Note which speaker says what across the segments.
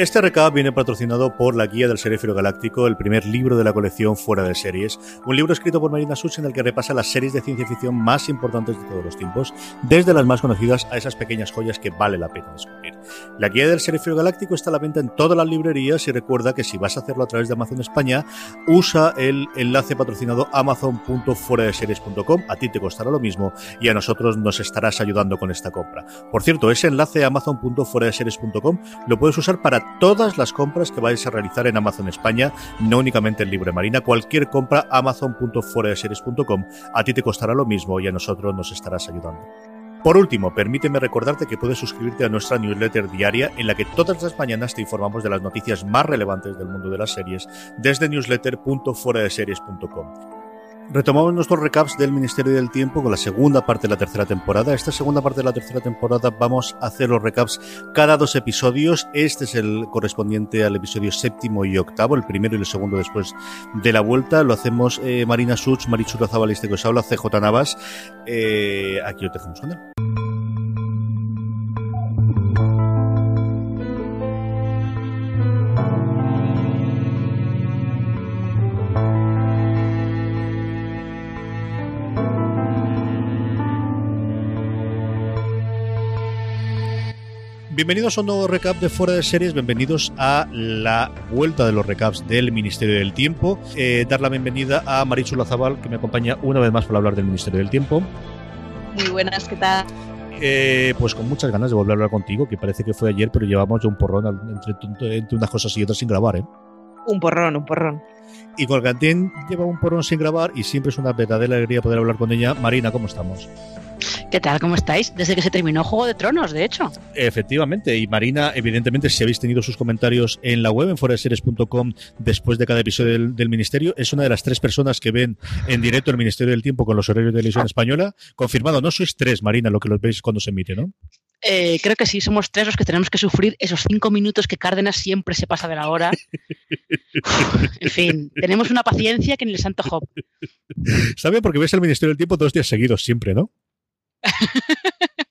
Speaker 1: Este recap viene patrocinado por la Guía del Seréfilo Galáctico, el primer libro de la colección Fuera de Series, un libro escrito por Marina Such en el que repasa las series de ciencia ficción más importantes de todos los tiempos, desde las más conocidas a esas pequeñas joyas que vale la pena descubrir. La Guía del Seréfilo Galáctico está a la venta en todas las librerías y recuerda que si vas a hacerlo a través de Amazon España, usa el enlace patrocinado amazon.fueradeseries.com, a ti te costará lo mismo y a nosotros nos estarás ayudando con esta compra. Por cierto, ese enlace amazon.fueradeseries.com lo puedes usar para todas las compras que vais a realizar en Amazon España, no únicamente en Libre Marina, cualquier compra amazon.fueradeseries.com a ti te costará lo mismo y a nosotros nos estarás ayudando. Por último, permíteme recordarte que puedes suscribirte a nuestra newsletter diaria en la que todas las mañanas te informamos de las noticias más relevantes del mundo de las series desde newsletter.fueradeseries.com. Retomamos nuestros recaps del Ministerio del Tiempo con la segunda parte de la tercera temporada. Esta segunda parte de la tercera temporada vamos a hacer los recaps cada dos episodios. Este es el correspondiente al episodio séptimo y octavo, el primero y el segundo después de la vuelta. Lo hacemos eh, Marina Such, Marichura Zabaliste que os habla, CJ Navas. Eh, aquí lo dejamos con él. Bienvenidos a un nuevo recap de Fuera de Series, bienvenidos a la vuelta de los recaps del Ministerio del Tiempo. Eh, dar la bienvenida a Marichu Lazabal, que me acompaña una vez más para hablar del Ministerio del Tiempo.
Speaker 2: Muy buenas, ¿qué tal?
Speaker 1: Eh, pues con muchas ganas de volver a hablar contigo, que parece que fue ayer, pero llevamos ya un porrón entre, entre unas cosas y otras sin grabar, ¿eh?
Speaker 2: Un porrón, un porrón.
Speaker 1: Y con Cantén lleva un porrón sin grabar y siempre es una verdadera alegría poder hablar con ella. Marina, ¿cómo estamos?
Speaker 2: ¿Qué tal? ¿Cómo estáis? Desde que se terminó Juego de Tronos, de hecho.
Speaker 1: Efectivamente, y Marina, evidentemente, si habéis tenido sus comentarios en la web, en foraseries.com, después de cada episodio del, del, Ministerio, es una de las tres personas que ven en directo el Ministerio del Tiempo con los horarios de televisión española. Confirmado, no sois tres, Marina, lo que los veis cuando se emite, ¿no?
Speaker 2: Eh, creo que sí, somos tres los que tenemos que sufrir esos cinco minutos que Cárdenas siempre se pasa de la hora. en fin, tenemos una paciencia que ni el santo Job.
Speaker 1: Está bien porque ves el Ministerio del Tiempo dos días seguidos siempre, ¿no?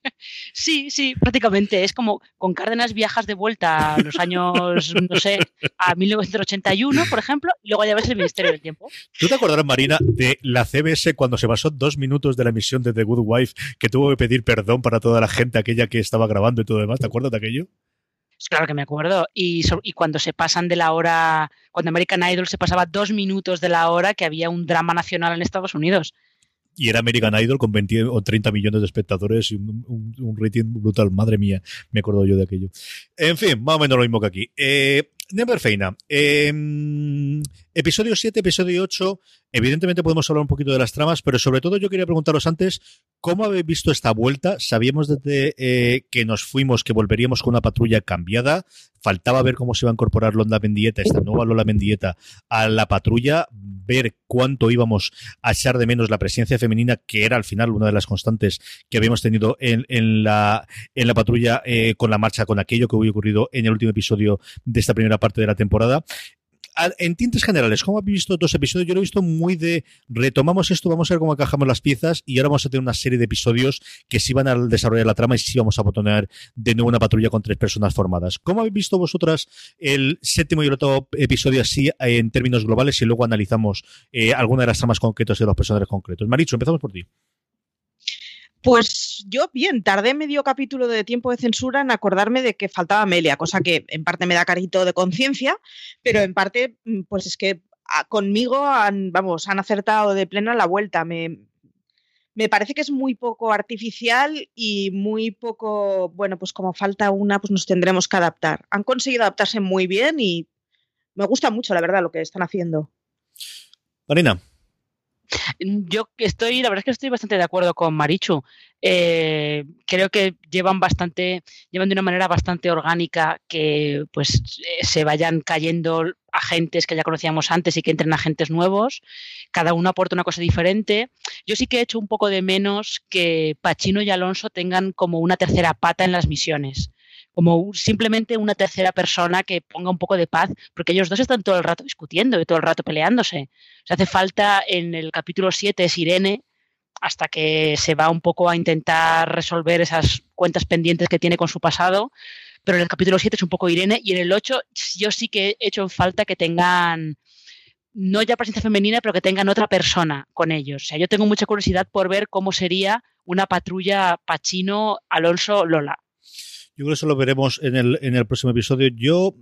Speaker 2: Sí, sí, prácticamente. Es como con Cárdenas viajas de vuelta a los años, no sé, a 1981, por ejemplo, y luego ya ves el Ministerio del Tiempo.
Speaker 1: ¿Tú te acordarás, Marina, de la CBS cuando se pasó dos minutos de la emisión de The Good Wife que tuvo que pedir perdón para toda la gente, aquella que estaba grabando y todo lo demás? ¿Te acuerdas de aquello?
Speaker 2: Claro que me acuerdo. Y, y, cuando se pasan de la hora, cuando American Idol se pasaba dos minutos de la hora, que había un drama nacional en Estados Unidos
Speaker 1: y era American Idol con 20 o 30 millones de espectadores y un, rating brutal. Madre mía, me acuerdo yo de aquello. En fin, más o menos lo mismo que aquí. Eh, Never Feina. Eh, episodio 7, episodio 8. Evidentemente podemos hablar un poquito de las tramas, pero sobre todo yo quería preguntaros antes, ¿cómo habéis visto esta vuelta? Sabíamos desde eh, que nos fuimos que volveríamos con una patrulla cambiada. Faltaba ver cómo se iba a incorporar Lola Mendieta, esta nueva Lola Mendieta, a la patrulla, ver cuánto íbamos a echar de menos la presencia femenina, que era al final una de las constantes que habíamos tenido en, en la, en la patrulla eh, con la marcha, con aquello que hubiera ocurrido en el último episodio de esta primera parte de la temporada en tintes generales, ¿cómo habéis visto dos episodios? Yo lo he visto muy de retomamos esto, vamos a ver cómo encajamos las piezas y ahora vamos a tener una serie de episodios que sí van a desarrollar la trama y sí vamos a botonear de nuevo una patrulla con tres personas formadas. ¿Cómo habéis visto vosotras el séptimo y el octavo episodio así en términos globales y luego analizamos eh, alguna de las tramas concretas de los personajes concretos? Maricho, empezamos por ti.
Speaker 3: Pues yo bien, tardé medio capítulo de tiempo de censura en acordarme de que faltaba Amelia, cosa que en parte me da carito de conciencia, pero en parte, pues es que conmigo han, vamos, han acertado de pleno la vuelta. Me, me parece que es muy poco artificial y muy poco, bueno, pues como falta una, pues nos tendremos que adaptar. Han conseguido adaptarse muy bien y me gusta mucho, la verdad, lo que están haciendo.
Speaker 1: Marina.
Speaker 2: Yo estoy, la verdad es que estoy bastante de acuerdo con Marichu. Eh, creo que llevan bastante, llevan de una manera bastante orgánica que pues eh, se vayan cayendo agentes que ya conocíamos antes y que entren agentes nuevos. Cada uno aporta una cosa diferente. Yo sí que he hecho un poco de menos que Pachino y Alonso tengan como una tercera pata en las misiones como simplemente una tercera persona que ponga un poco de paz, porque ellos dos están todo el rato discutiendo y todo el rato peleándose. Se hace falta en el capítulo 7 es Irene, hasta que se va un poco a intentar resolver esas cuentas pendientes que tiene con su pasado, pero en el capítulo 7 es un poco Irene y en el 8 yo sí que he hecho en falta que tengan no ya presencia femenina, pero que tengan otra persona con ellos. O sea, yo tengo mucha curiosidad por ver cómo sería una patrulla Pachino, Alonso, Lola.
Speaker 1: Yo creo que eso lo veremos en el, en el próximo episodio. Yo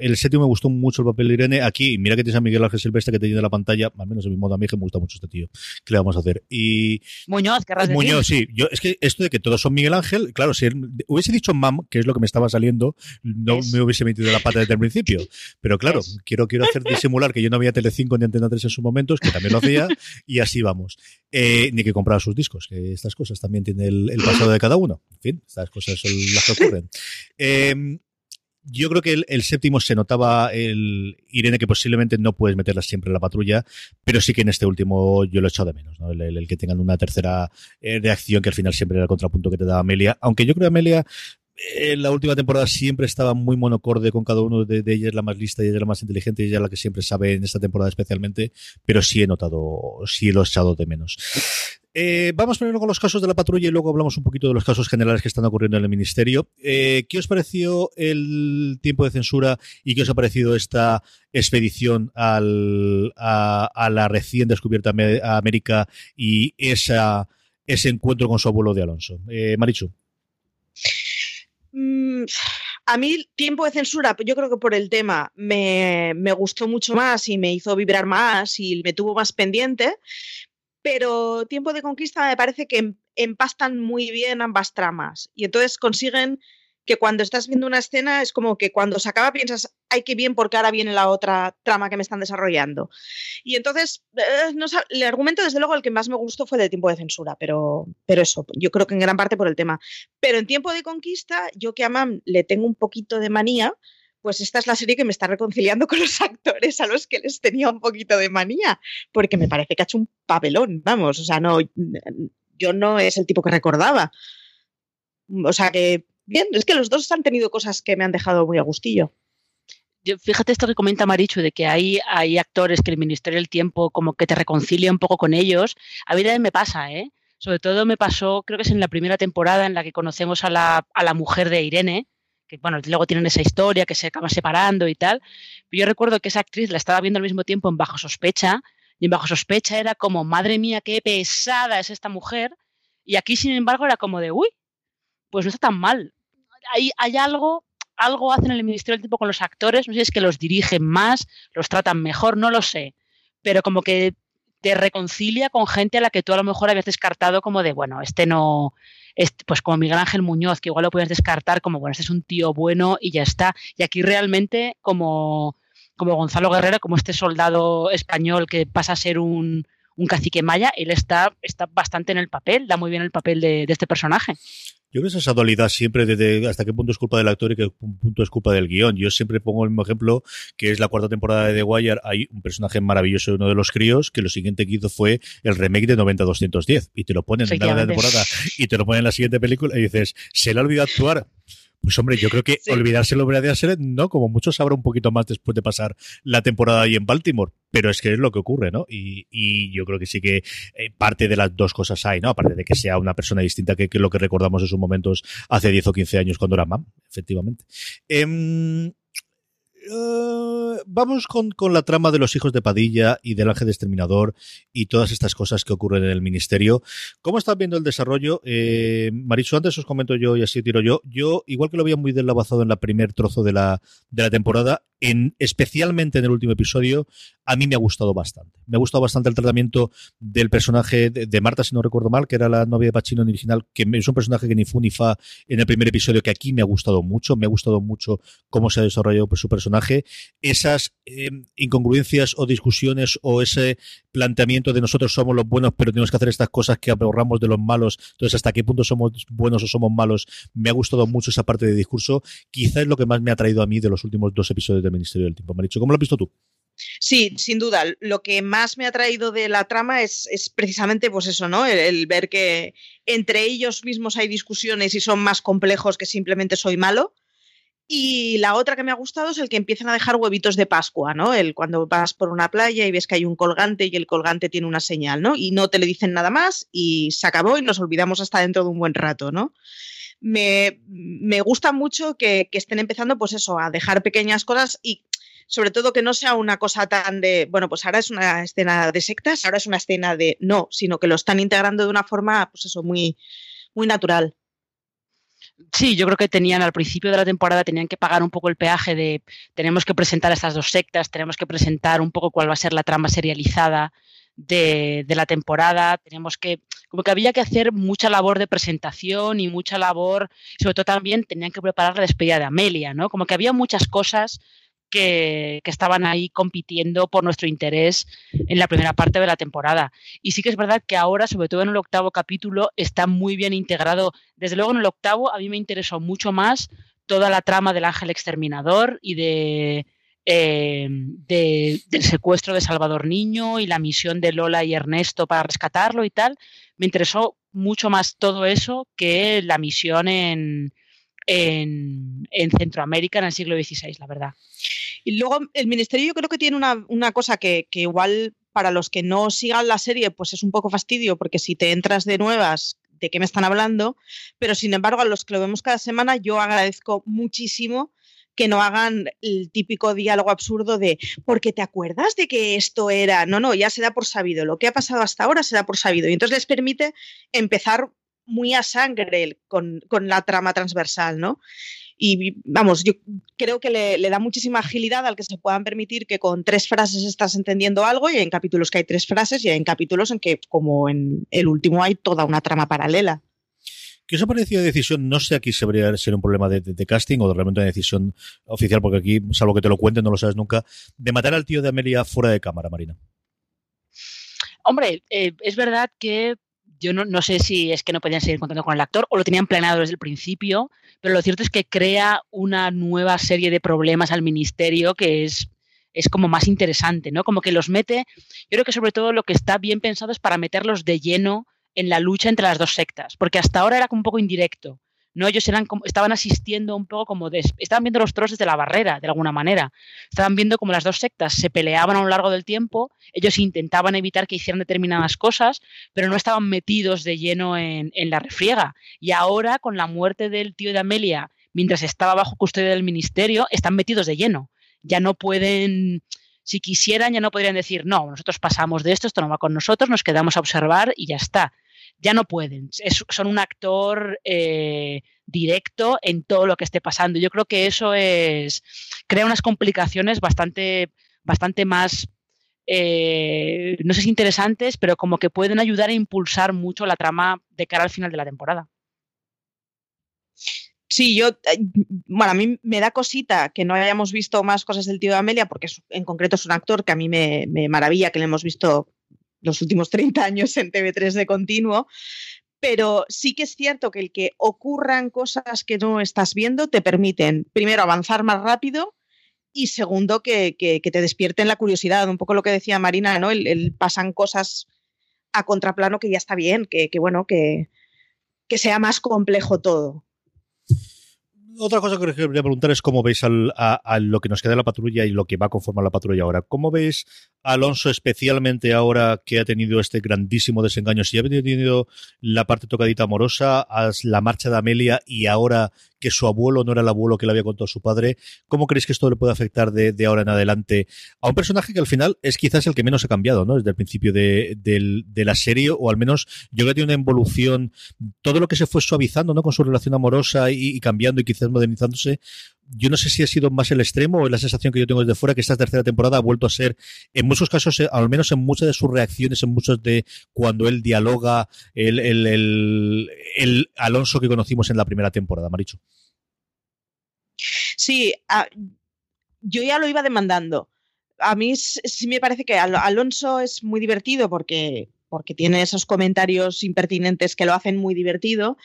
Speaker 1: el séptimo me gustó mucho el papel de Irene. Aquí, mira que tienes a Miguel Ángel Silvestre que te llena la pantalla, al menos de mi modo a mí que me gusta mucho este tío. ¿Qué le vamos a hacer? Y
Speaker 2: Muñoz, querrás
Speaker 1: Muñoz, sí. Yo, es que esto de que todos son Miguel Ángel, claro, si hubiese dicho Mam, que es lo que me estaba saliendo, no me hubiese metido la pata desde el principio. Pero claro, quiero, quiero hacer disimular que yo no había Telecinco ni Antena 3 en sus momentos, que también lo hacía, y así vamos. Eh, ni que compraba sus discos, que estas cosas también tiene el, el pasado de cada uno. En fin, estas cosas son las que ocurren. Eh, yo creo que el, séptimo se notaba el Irene que posiblemente no puedes meterla siempre en la patrulla, pero sí que en este último yo lo he echado de menos, ¿no? el, que tengan una tercera eh, reacción que al final siempre era el contrapunto que te daba Amelia, aunque yo creo que Amelia en la última temporada siempre estaba muy monocorde con cada uno de, ellas, la más lista y ella la más inteligente y ella la que siempre sabe en esta temporada especialmente, pero sí he notado, sí lo he echado de menos. Eh, vamos primero con los casos de la patrulla y luego hablamos un poquito de los casos generales que están ocurriendo en el ministerio. Eh, ¿Qué os pareció el tiempo de censura y qué os ha parecido esta expedición a, la recién descubierta América y ese encuentro con su abuelo de Alonso? Eh, Marichu.
Speaker 3: Mm, a mí tiempo de censura, yo creo que por el tema me, gustó mucho más y me hizo vibrar más y me tuvo más pendiente, pero tiempo de conquista me parece que empastan muy bien ambas tramas y entonces consiguen que cuando estás viendo una escena es como que cuando se acaba piensas, ay, qué bien, porque ahora viene la otra trama que me están desarrollando. Y entonces, eh, no, el argumento, desde luego, el que más me gustó fue de tiempo de censura, pero, pero eso, yo creo que en gran parte por el tema. Pero en tiempo de conquista, yo que a Mam le tengo un poquito de manía, pues esta es la serie que me está reconciliando con los actores a los que les tenía un poquito de manía, porque me parece que ha hecho un papelón, vamos, o sea, no, yo no es el tipo que recordaba. O sea que bien, es que los dos han tenido cosas que me han dejado muy a gustillo.
Speaker 2: fíjate esto que comenta Marichu, de que hay, hay actores que el Ministerio del Tiempo como que te reconcilia un poco con ellos. A mí también me pasa, ¿eh? Sobre todo me pasó, creo que es en la primera temporada en la que conocemos a la, a la mujer de Irene, que bueno, luego tienen esa historia que se acaban separando y tal. Pero yo recuerdo que esa actriz la estaba viendo al mismo tiempo en Bajo Sospecha, y en Bajo Sospecha era como, madre mía, qué pesada es esta mujer. Y aquí, sin embargo, era como de, uy, pues no está tan mal hay, hay algo, algo hacen en el Ministerio del Tiempo con los actores, no sé si es que los dirigen más, los tratan mejor, no lo sé, pero como que te reconcilia con gente a la que tú a lo mejor habías descartado como de, bueno, este no, este, pues como Miguel Ángel Muñoz, que igual lo puedes descartar como, bueno, este es un tío bueno y ya está. Y aquí realmente como, como Gonzalo Guerrero, como este soldado español que pasa a ser un, un cacique maya, él está, está bastante en el papel, da muy bien el papel de, de este personaje.
Speaker 1: Yo creo que esa dualidad siempre de, hasta qué punto es culpa del actor y qué punto es culpa del guion. Yo siempre pongo el mismo ejemplo, que es la cuarta temporada de The Wire. Hay un personaje maravilloso de uno de los críos, que lo siguiente que hizo fue el remake de 90-210. Y te lo ponen en la temporada y te lo ponen en la siguiente película y dices, ¿se le ha olvidado actuar? Pues hombre, yo creo que olvidarse olvidárselo debería ser, no, como muchos sabrá un poquito más después de pasar la temporada ahí en Baltimore, pero es que es lo que ocurre, ¿no? Y, y yo creo que sí que eh, parte de las dos cosas hay, ¿no? Aparte de que sea una persona distinta que, lo que recordamos en sus momentos hace 10 o 15 años cuando era mam, efectivamente. Eh, eh, vamos con, la trama de los hijos de Padilla y del ángel exterminador y todas estas cosas que ocurren en el ministerio. ¿Cómo estás viendo el desarrollo? Eh, Marichu, antes os comento yo y así tiro yo. Yo, igual que lo había muy deslavazado en la primer trozo de la, de la temporada, en, especialmente en el último episodio, a mí me ha gustado bastante. Me ha gustado bastante el tratamiento del personaje de, Marta, si no recuerdo mal, que era la novia de Pacino en original, que es un personaje que ni fu ni fa en el primer episodio, que aquí me ha gustado mucho. Me ha gustado mucho cómo se ha desarrollado su personaje. Esas eh, incongruencias o discusiones o ese planteamiento de nosotros somos los buenos, pero tenemos que hacer estas cosas que ahorramos de los malos. Entonces, hasta qué punto somos buenos o somos malos. Me ha gustado mucho esa parte de discurso. Quizás es lo que más me ha traído a mí de los últimos dos episodios del Ministerio del Tiempo. Maricho, ¿cómo lo has visto tú?
Speaker 3: Sí, sin duda. Lo que más me ha traído de la trama es, precisamente pues eso, ¿no? El, ver que entre ellos mismos hay discusiones y son más complejos que simplemente soy malo. Y la otra que me ha gustado es el que empiezan a dejar huevitos de Pascua, ¿no? El cuando vas por una playa y ves que hay un colgante y el colgante tiene una señal, ¿no? Y no te le dicen nada más y se acabó y nos olvidamos hasta dentro de un buen rato, ¿no? Me, gusta mucho que, que, estén empezando, pues eso, a dejar pequeñas cosas y sobre todo que no sea una cosa tan de, bueno, pues ahora es una escena de sectas, ahora es una escena de no, sino que lo están integrando de una forma, pues eso, muy, muy natural.
Speaker 2: Sí, yo creo que tenían al principio de la temporada tenían que pagar un poco el peaje de tenemos que presentar estas dos sectas, tenemos que presentar un poco cuál va a ser la trama serializada de, de, la temporada, tenemos que, como que había que hacer mucha labor de presentación y mucha labor, sobre todo también tenían que preparar la despedida de Amelia, ¿no? Como que había muchas cosas que, estaban ahí compitiendo por nuestro interés en la primera parte de la temporada. Y sí que es verdad que ahora, sobre todo en el octavo capítulo, está muy bien integrado. Desde luego en el octavo a mí me interesó mucho más toda la trama del ángel exterminador y de, eh, del secuestro de Salvador Niño y la misión de Lola y Ernesto para rescatarlo y tal. Me interesó mucho más todo eso que la misión en, en, Centroamérica en el siglo XVI, la verdad.
Speaker 3: Y luego el ministerio yo creo que tiene una, cosa que, igual para los que no sigan la serie pues es un poco fastidio porque si te entras de nuevas de qué me están hablando, pero sin embargo a los que lo vemos cada semana yo agradezco muchísimo que no hagan el típico diálogo absurdo de porque te acuerdas de que esto era, no, no, ya se da por sabido, lo que ha pasado hasta ahora se da por sabido. Y entonces les permite empezar muy a sangre con, la trama transversal, ¿no? Y vamos, yo creo que le, da muchísima agilidad al que se puedan permitir que con tres frases estás entendiendo algo y hay en capítulos que hay tres frases y hay en capítulos en que, como en el último, hay toda una trama paralela.
Speaker 1: ¿Qué os ha parecido de decisión? No sé aquí si habría ser un problema de, casting o de realmente una decisión oficial, porque aquí, salvo que te lo cuenten, no lo sabes nunca, de matar al tío de Amelia fuera de cámara, Marina.
Speaker 2: Hombre, eh, es verdad que yo no, sé si es que no podían seguir contando con el actor o lo tenían planeado desde el principio, pero lo cierto es que crea una nueva serie de problemas al ministerio que es, es como más interesante, ¿no? Como que los mete, yo creo que sobre todo lo que está bien pensado es para meterlos de lleno en la lucha entre las dos sectas, porque hasta ahora era como un poco indirecto. ¿No? Ellos eran como, estaban asistiendo un poco como de, estaban viendo los toros desde la barrera, de alguna manera. Estaban viendo como las dos sectas se peleaban a lo largo del tiempo, ellos intentaban evitar que hicieran determinadas cosas, pero no estaban metidos de lleno en, en la refriega. Y ahora, con la muerte del tío de Amelia, mientras estaba bajo custodia del ministerio, están metidos de lleno. Ya no pueden si quisieran ya no podrían decir, no, nosotros pasamos de esto, esto no va con nosotros, nos quedamos a observar y ya está ya no pueden. son un actor eh, directo en todo lo que esté pasando. Yo creo que eso es crea unas complicaciones bastante, bastante más, eh, no sé si interesantes, pero como que pueden ayudar a impulsar mucho la trama de cara al final de la temporada.
Speaker 3: Sí, yo, eh, bueno, a mí me da cosita que no hayamos visto más cosas del tío de Amelia, porque en concreto es un actor que a mí me, me maravilla que le hemos visto los últimos 30 años en TV3 de continuo, pero sí que es cierto que el que ocurran cosas que no estás viendo te permiten, primero, avanzar más rápido y segundo, que, te despierten la curiosidad. Un poco lo que decía Marina, ¿no? El, pasan cosas a contraplano que ya está bien, que, bueno, que, que sea más complejo todo
Speaker 1: otra cosa que quería preguntar es cómo veis a, lo que nos queda de la patrulla y lo que va a conformar la patrulla ahora. ¿Cómo veis a Alonso especialmente ahora que ha tenido este grandísimo desengaño? Si ha tenido la parte tocadita amorosa, la marcha de Amelia y ahora que su abuelo no era el abuelo que le había contado su padre. ¿Cómo creéis que esto le puede afectar de, ahora en adelante a un personaje que al final es quizás el que menos ha cambiado, ¿no? Desde el principio de, la serie, o al menos yo creo que tiene una evolución, todo lo que se fue suavizando, ¿no? Con su relación amorosa y, cambiando y quizás modernizándose, yo no sé si ha sido más el extremo o la sensación que yo tengo desde fuera que esta tercera temporada ha vuelto a ser, en muchos casos, eh, al menos en muchas de sus reacciones, en muchos de cuando él dialoga, el, Alonso que conocimos en la primera temporada, Maricho.
Speaker 3: Sí, a, yo ya lo iba demandando. A mí sí me parece que Alonso es muy divertido porque porque tiene esos comentarios impertinentes que lo hacen muy divertido,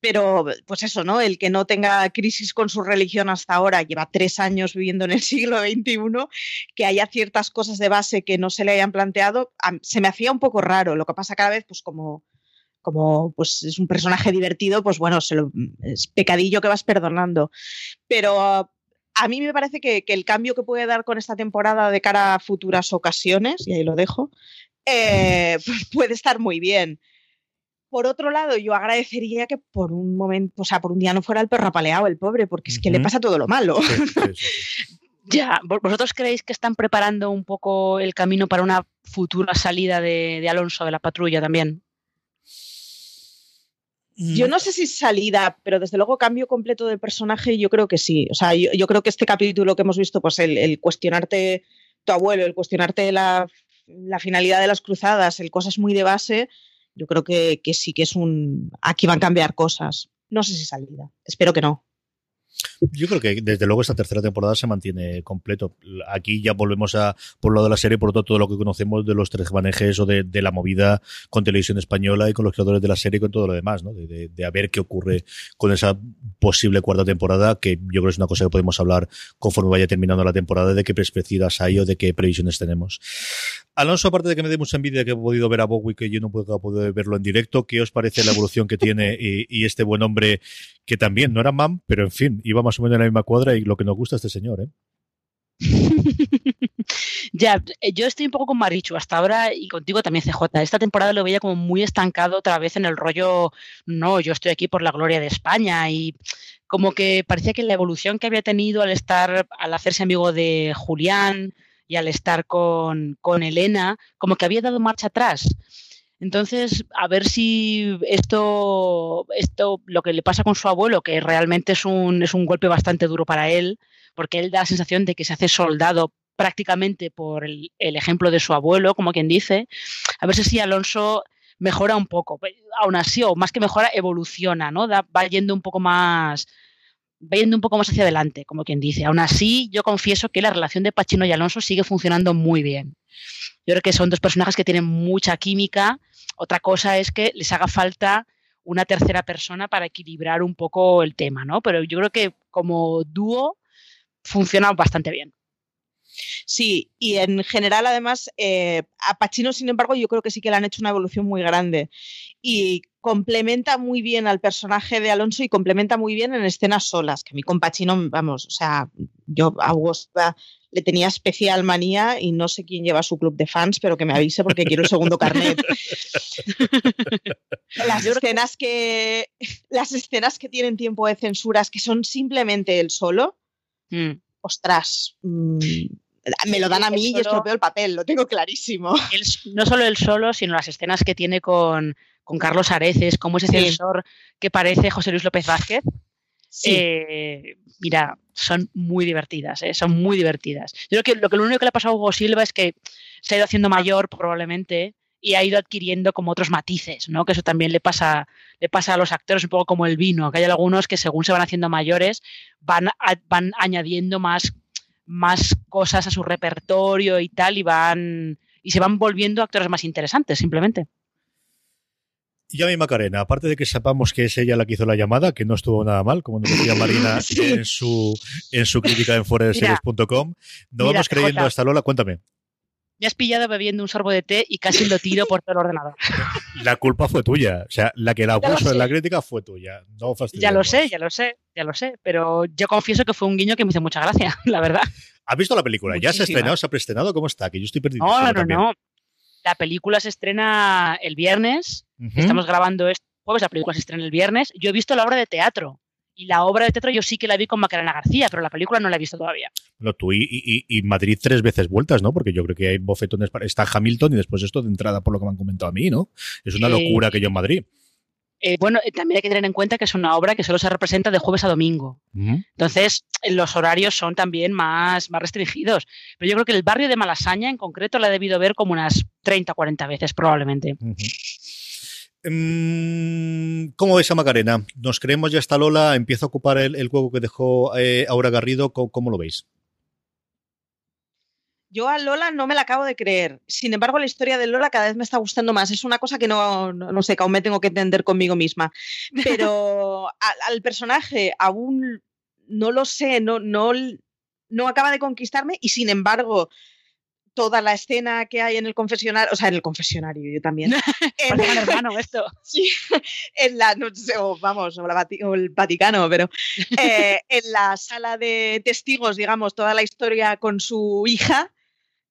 Speaker 3: pero pues eso, ¿no? El que no tenga crisis con su religión hasta ahora, lleva tres años viviendo en el siglo XXI, que haya ciertas cosas de base que no se le hayan planteado, se me hacía un poco raro. Lo que pasa cada vez, pues como como pues es un personaje divertido, pues bueno, es pecadillo que vas perdonando. Pero a mí me parece que, que, el cambio que puede dar con esta temporada de cara a futuras ocasiones, y ahí lo dejo, eh, pues puede estar muy bien. Por otro lado, yo agradecería que por un momento, o sea, por un día no fuera el perro apaleado, el pobre, porque es que le pasa todo lo malo.
Speaker 2: ya, ¿vosotros creéis que están preparando un poco el camino para una futura salida de, de Alonso de la patrulla también?
Speaker 3: Yo mm. no sé si salida, pero desde luego cambio completo de personaje, yo creo que sí. O sea, yo, yo creo que este capítulo que hemos visto, pues el, el, cuestionarte tu abuelo, el cuestionarte la la finalidad de las cruzadas, el cosas muy de base, yo creo que, que sí que es un... Aquí van a cambiar cosas. No sé si salida. Espero que no.
Speaker 1: Yo creo que desde luego esta tercera temporada se mantiene completo. Aquí ya volvemos a por lo de la serie, por todo, todo lo que conocemos de los tres manejes o de, de, la movida con televisión española y con los creadores de la serie y con todo lo demás, ¿no? De, de, a ver qué ocurre con esa posible cuarta temporada, que yo creo que es una cosa que podemos hablar conforme vaya terminando la temporada, de qué perspectivas hay o de qué previsiones tenemos. Alonso, aparte de que me dé mucha envidia que he podido ver a Bowie, que yo no puedo poder verlo en directo, ¿qué os parece la evolución que tiene y, este buen hombre que también no era mam, pero en fin, iba más o menos en la misma cuadra y lo que nos gusta este señor, ¿eh?
Speaker 2: ya, eh, yo estoy un poco con Marichu hasta ahora y contigo también CJ. Esta temporada lo veía como muy estancado otra vez en el rollo, no, yo estoy aquí por la gloria de España y como que parecía que la evolución que había tenido al estar, al hacerse amigo de Julián y al estar con, con Elena, como que había dado marcha atrás. Entonces, a ver si esto, esto, lo que le pasa con su abuelo, que realmente es un, es un golpe bastante duro para él, porque él da la sensación de que se hace soldado prácticamente por el, el ejemplo de su abuelo, como quien dice, a ver si Alonso mejora un poco. Aún así, o más que mejora, evoluciona, ¿no? Va yendo un poco más, yendo un poco más hacia adelante, como quien dice. Aún así, yo confieso que la relación de Pachino y Alonso sigue funcionando muy bien. Yo creo que son dos personajes que tienen mucha química. Otra cosa es que les haga falta una tercera persona para equilibrar un poco el tema, ¿no? Pero yo creo que como dúo funciona bastante bien.
Speaker 3: Sí, y en general, además, eh, a Pacino, sin embargo, yo creo que sí que le han hecho una evolución muy grande. Y complementa muy bien al personaje de Alonso y complementa muy bien en escenas solas, que a mí con Pacino, vamos, o sea, yo a Augusta le tenía especial manía y no sé quién lleva su club de fans, pero que me avise porque quiero el segundo carnet. las escenas que las escenas que tienen tiempo de censuras que son simplemente el solo, mm. ostras, mmm, me lo dan a mí y estropeo el papel, lo tengo clarísimo.
Speaker 2: El, no solo el solo, sino las escenas que tiene con, con Carlos Areces, como ese sí. que parece José Luis López Vázquez. Sí. Eh, mira, son muy divertidas, ¿eh? son muy divertidas. Yo creo que lo, que lo único que le ha pasado a Hugo Silva es que se ha ido haciendo mayor probablemente y ha ido adquiriendo como otros matices, ¿no? Que eso también le pasa, le pasa a los actores un poco como el vino, que hay algunos que según se van haciendo mayores van, a, van añadiendo más más cosas a su repertorio y tal, y van y se van volviendo actores más interesantes, simplemente.
Speaker 1: Y a mi Macarena, aparte de que sepamos que es ella la que hizo la llamada, que no estuvo nada mal, como nos decía Marina sí. en su en su crítica en fuera de series.com, no mira, vamos creyendo hasta Lola, cuéntame
Speaker 2: me has pillado bebiendo un sorbo de té y casi lo tiro por todo el ordenador.
Speaker 1: La culpa fue tuya. O sea, la que la puso en la crítica fue tuya. No
Speaker 2: ya lo sé, ya lo sé, ya lo sé. Pero yo confieso que fue un guiño que me hizo mucha gracia, la verdad.
Speaker 1: ¿Has visto la película? Muchísima. ¿Ya se ha estrenado? ¿Se ha preestrenado? ¿Cómo está? Que yo estoy perdido.
Speaker 2: No, no, no, no. La película se estrena el viernes. Uh -huh. Estamos grabando este jueves. La película se estrena el viernes. Yo he visto la obra de teatro. Y la obra de teatro yo sí que la vi con Macarena García, pero la película no la he visto todavía.
Speaker 1: No, tú y, y, y, Madrid tres veces vueltas, ¿no? Porque yo creo que hay bofetones para... Está Hamilton y después esto de entrada por lo que me han comentado a mí, ¿no? Es una locura eh, que yo en Madrid.
Speaker 2: eh, bueno, eh, también hay que tener en cuenta que es una obra que solo se representa de jueves a domingo. Entonces, los horarios son también más, más restringidos. Pero yo creo que el barrio de Malasaña en concreto la he debido ver como unas 30 o 40 veces probablemente.
Speaker 1: Em, ¿Cómo ves a Macarena? ¿Nos creemos ya está Lola? ¿Empieza a ocupar el, juego que dejó eh, Aura Garrido? ¿Cómo, lo veis?
Speaker 3: Yo a Lola no me la acabo de creer. Sin embargo, la historia de Lola cada vez me está gustando más. Es una cosa que no, no, sé, que aún me tengo que entender conmigo misma. Pero al, personaje aún no lo sé, no, no, no acaba de conquistarme y sin embargo toda la escena que hay en el confesionario, o sea, en el confesionario yo también.
Speaker 2: en el hermano esto.
Speaker 3: Sí, en la, no sé, vamos, o, el Vaticano, pero eh, en la sala de testigos, digamos, toda la historia con su hija.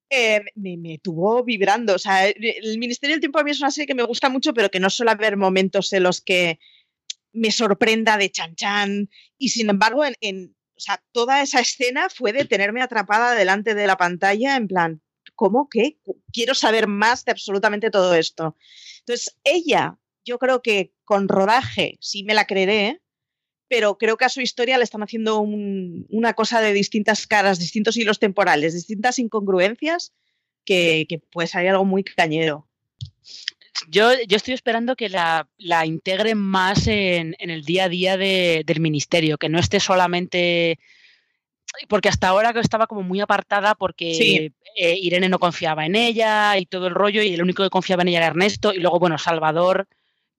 Speaker 3: Eh, me, tuvo vibrando. O sea, el Ministerio del Tiempo a mí es una serie que me gusta mucho, pero que no suele haber momentos en los que me sorprenda de chan chan. Y sin embargo, en, en o sea, toda esa escena fue de tenerme atrapada delante de la pantalla en plan, ¿cómo que? Quiero saber más de absolutamente todo esto. Entonces, ella, yo creo que con rodaje sí me la creeré, pero creo que a su historia le están haciendo una cosa de distintas caras, distintos hilos temporales, distintas incongruencias, que, puede salir algo muy cañero.
Speaker 2: Yo, yo, estoy esperando que la, la integren más en, el día a día del ministerio, que no esté solamente porque hasta ahora estaba como muy apartada porque eh, Irene no confiaba en ella y todo el rollo y el único que confiaba en ella era Ernesto y luego, bueno, Salvador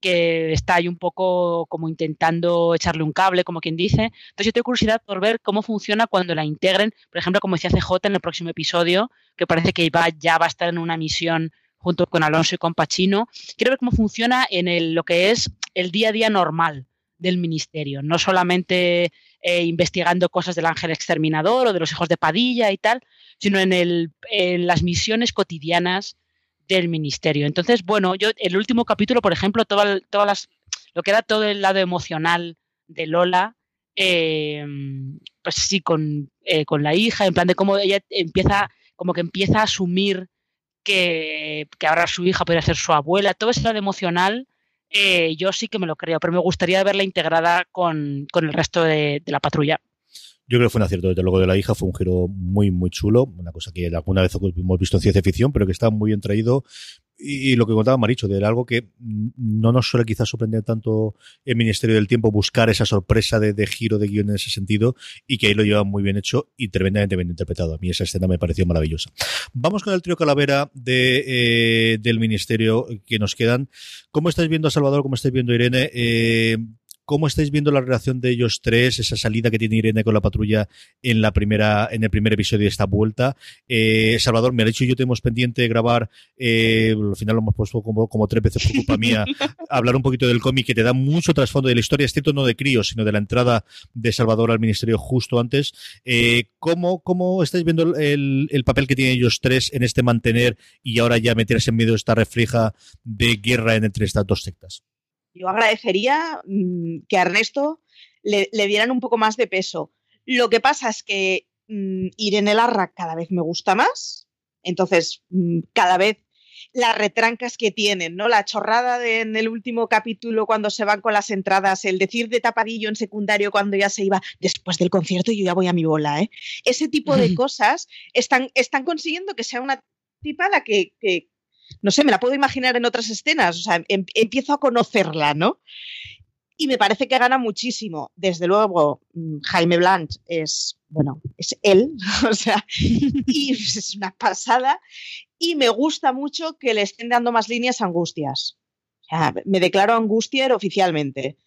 Speaker 2: que está ahí un poco como intentando echarle un cable, como quien dice. Entonces yo tengo curiosidad por ver cómo funciona cuando la integren, por ejemplo, como decía CJ en el próximo episodio, que parece que va, ya va a estar en una misión junto con Alonso y con Pachino. Quiero ver cómo funciona en el, lo que es el día a día normal del ministerio, no solamente eh, investigando cosas del ángel exterminador o de los hijos de Padilla y tal, sino en, el, las misiones cotidianas del ministerio. Entonces, bueno, yo el último capítulo, por ejemplo, todas las, lo que era todo el lado emocional de Lola, eh, pues sí, con, eh, con, la hija, en plan de cómo ella empieza, como que empieza a asumir que, que ahora su hija puede ser su abuela, todo ese lado emocional eh, yo sí que me lo creo, pero me gustaría verla integrada con, el resto de, la patrulla.
Speaker 1: Yo creo que fue un acierto, desde luego, de la hija. Fue un giro muy, muy chulo. Una cosa que alguna vez hemos visto en ciencia ficción, pero que está muy bien traído. Y, lo que contaba Maricho, de algo que no nos suele quizás sorprender tanto el Ministerio del Tiempo, buscar esa sorpresa de, giro de guion en ese sentido, y que ahí lo lleva muy bien hecho y tremendamente bien interpretado. A mí esa escena me pareció maravillosa. Vamos con el trío Calavera de, eh, del Ministerio que nos quedan. ¿Cómo estáis viendo a Salvador? ¿Cómo estáis viendo a Irene? Eh, ¿Cómo estáis viendo la relación de ellos tres, esa salida que tiene Irene con la patrulla en la primera, en el primer episodio de esta vuelta? Eh, Salvador, me ha dicho yo tenemos pendiente de grabar, eh, al final lo hemos puesto como, como tres veces por culpa mía, hablar un poquito del cómic que te da mucho trasfondo de la historia, es cierto no de críos, sino de la entrada de Salvador al ministerio justo antes. Eh, ¿cómo, ¿Cómo estáis viendo el, el, papel que tienen ellos tres en este mantener y ahora ya meterse en medio de esta refleja de guerra entre estas dos sectas?
Speaker 3: Yo agradecería mm, que a Ernesto le, dieran un poco más de peso. Lo que pasa es que mm, Irene Larra cada vez me gusta más, entonces mm, cada vez las retrancas que tienen, ¿no? La chorrada de, en el último capítulo cuando se van con las entradas, el decir de tapadillo en secundario cuando ya se iba, después del concierto yo ya voy a mi bola, ¿eh? Ese tipo de cosas están, están consiguiendo que sea una tipa la que, no sé, me la puedo imaginar en otras escenas, o sea, em, empiezo a conocerla, ¿no? Y me parece que gana muchísimo. Desde luego, mm, Jaime Blanch es, bueno, es él, o sea, y es una pasada. Y me gusta mucho que le estén dando más líneas a Angustias. O sea, me declaro Angustier oficialmente.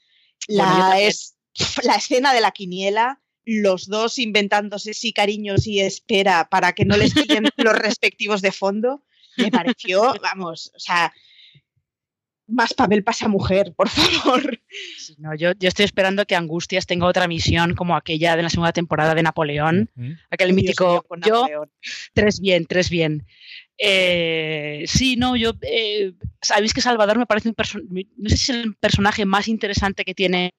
Speaker 3: La, es, la escena de la quiniela, los dos inventándose sí cariños y espera para que no les quiten los respectivos de fondo me pareció, vamos, o sea, más papel pasa mujer, por favor.
Speaker 2: No, yo, yo, estoy esperando que Angustias tenga otra misión como aquella de la segunda temporada de Napoleón, aquel mítico. yo, tres bien, tres bien. Eh, sí, no, yo. Eh, Sabéis que Salvador me parece un personaje. No sé si es el personaje más interesante que tiene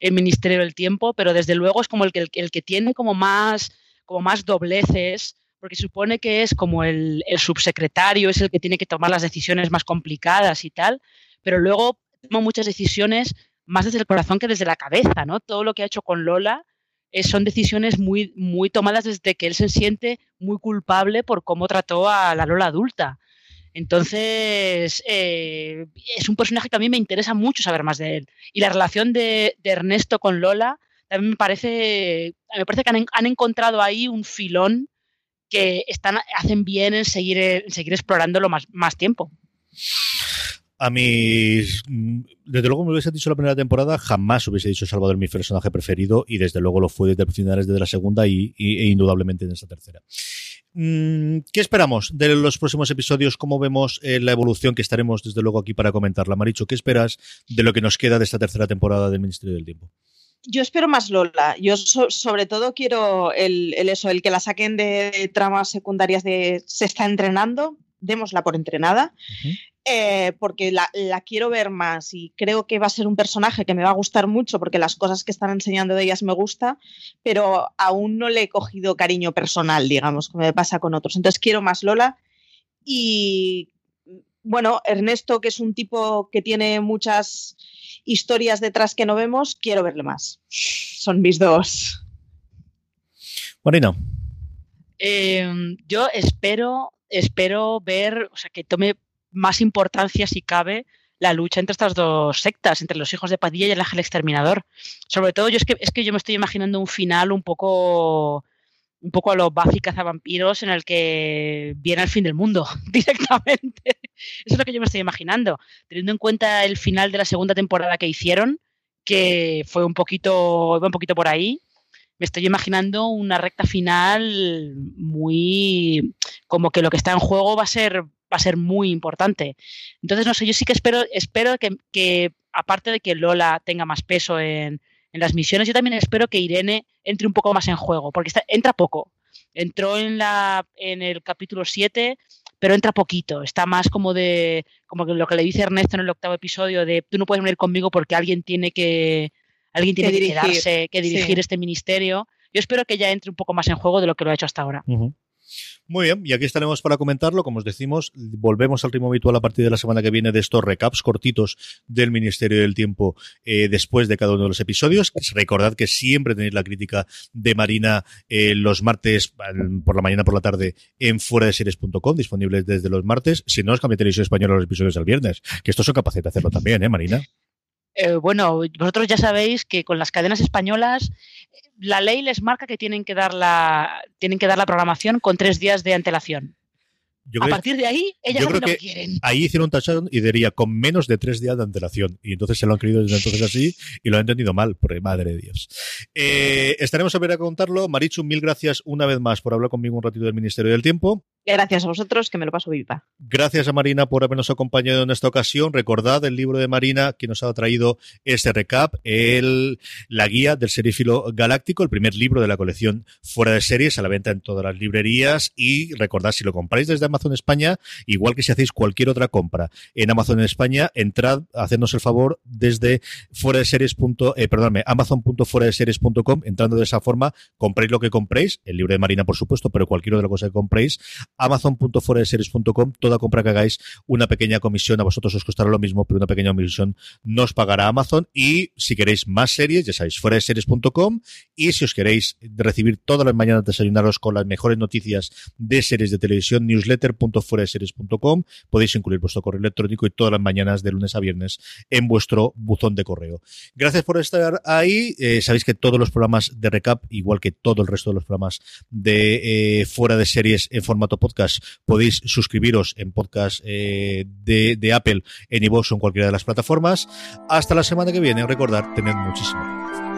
Speaker 2: el Ministerio del Tiempo, pero desde luego es como el que, el que tiene como más, como más dobleces porque supone que es como el, subsecretario, es el que tiene que tomar las decisiones más complicadas y tal, pero luego toma muchas decisiones más desde el corazón que desde la cabeza, ¿no? Todo lo que ha hecho con Lola eh, son decisiones muy, muy tomadas desde que él se siente muy culpable por cómo trató a la Lola adulta. Entonces, eh, es un personaje que a mí me interesa mucho saber más de él. Y la relación de, Ernesto con Lola también me parece, me parece que han, encontrado ahí un filón que están, hacen bien en seguir, en seguir explorándolo más, más tiempo.
Speaker 1: A mí, desde luego me hubiese dicho la primera temporada, jamás hubiese dicho Salvador mi personaje preferido y desde luego lo fue desde finales de la segunda y, e indudablemente en esta tercera. Mm, ¿Qué esperamos de los próximos episodios? ¿Cómo vemos eh, la evolución que estaremos desde luego aquí para comentarla? Maricho, ¿qué esperas de lo que nos queda de esta tercera temporada del Ministerio del Tiempo?
Speaker 3: Yo espero más Lola. Yo sobre todo quiero el, eso, el que la saquen de, tramas secundarias de se está entrenando, démosla por entrenada. Eh, porque la, quiero ver más y creo que va a ser un personaje que me va a gustar mucho porque las cosas que están enseñando de ellas me gusta, pero aún no le he cogido cariño personal, digamos, como me pasa con otros. Entonces quiero más Lola y bueno, Ernesto, que es un tipo que tiene muchas historias detrás que no vemos, quiero verle más. Son mis dos.
Speaker 1: Marina.
Speaker 2: Em, yo espero, espero ver, o sea, que tome más importancia, si cabe, la lucha entre estas dos sectas, entre los hijos de Padilla y el ángel exterminador. Sobre todo, yo es que, es que yo me estoy imaginando un final un poco un poco a los Buffy cazavampiros en el que viene el fin del mundo directamente. Eso es lo que yo me estoy imaginando. Teniendo en cuenta el final de la segunda temporada que hicieron, que fue un poquito, un poquito por ahí, me estoy imaginando una recta final muy como que lo que está en juego va a ser va a ser muy importante. Entonces, no sé, yo sí que espero, espero que, aparte de que Lola tenga más peso en, las misiones, yo también espero que Irene entre un poco más en juego, porque entra poco. Entró en, la, en el capítulo 7, pero entra poquito. Está más como de como que lo que le dice Ernesto en el octavo episodio de tú no puedes venir conmigo porque alguien tiene que alguien tiene que, quedarse, que dirigir este ministerio. Yo espero que ya entre un poco más en juego de lo que lo ha hecho hasta ahora.
Speaker 1: Muy bien, y aquí estaremos para comentarlo. Como os decimos, volvemos al ritmo habitual a partir de la semana que viene de estos recaps cortitos del Ministerio del Tiempo eh, después de cada uno de los episodios. Recordad que siempre tenéis la crítica de Marina eh, los martes por la mañana por la tarde en fuera de series.com, disponibles desde los martes. Si no, os cambia televisión española los episodios del viernes, que estos son capaces de hacerlo también, ¿eh, Marina?
Speaker 2: Eh, bueno, vosotros ya sabéis que con las cadenas españolas la ley les marca que tienen que dar la, tienen que dar la programación con tres días de antelación. A partir de ahí, ellas
Speaker 1: yo creo que, quieren. Ahí hicieron un touchdown y diría con menos de tres días de antelación. Y entonces se lo han creído desde entonces así y lo han entendido mal, por madre de Dios. Eh, estaremos a ver a contarlo. Marichu, mil gracias una vez más por hablar conmigo un ratito del Ministerio del Tiempo.
Speaker 3: Gracias a vosotros, que me lo paso viva.
Speaker 1: Gracias a Marina por habernos acompañado en esta ocasión. Recordad el libro de Marina que nos ha traído este recap, el, la guía del serífilo galáctico, el primer libro de la colección fuera de series, a la venta en todas las librerías. Y recordad, si lo compráis desde Amazon España, igual que si hacéis cualquier otra compra en Amazon en España, entrad, hacednos el favor desde fuera de series. Eh, perdóname, amazon.fueradeseries.com, entrando de esa forma, compréis lo que compréis, el libro de Marina, por supuesto, pero cualquier otra cosa que compréis amazon.foradeseries.com, toda compra que hagáis, una pequeña comisión, a vosotros os costará lo mismo, pero una pequeña comisión nos pagará Amazon. Y si queréis más series, ya sabéis, foradeseries.com. Y si os queréis recibir todas las mañanas desayunaros con las mejores noticias de series de televisión, podéis incluir vuestro correo electrónico y todas las mañanas de lunes a viernes en vuestro buzón de correo. Gracias por estar ahí. Eh, sabéis que todos los programas de recap, igual que todo el resto de los programas de eh, fuera de series en formato podcast, podéis suscribiros en podcast eh, de, Apple, en iVoox o en cualquiera de las plataformas. Hasta la semana que viene, recordar, tened muchísimo.